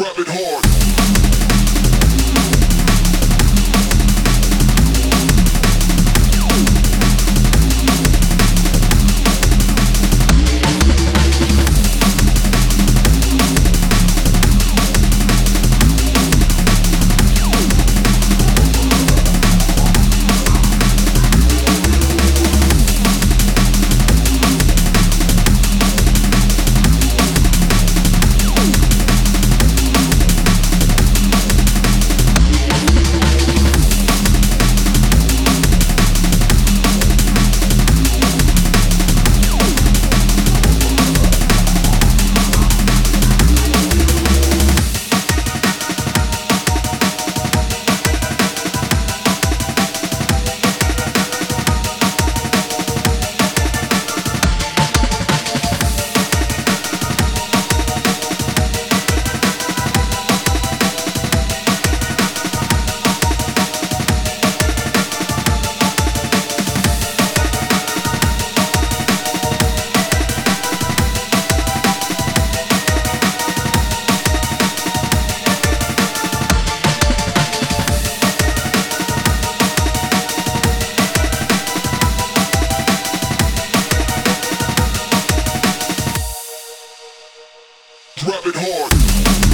drop it hard. drop it hard.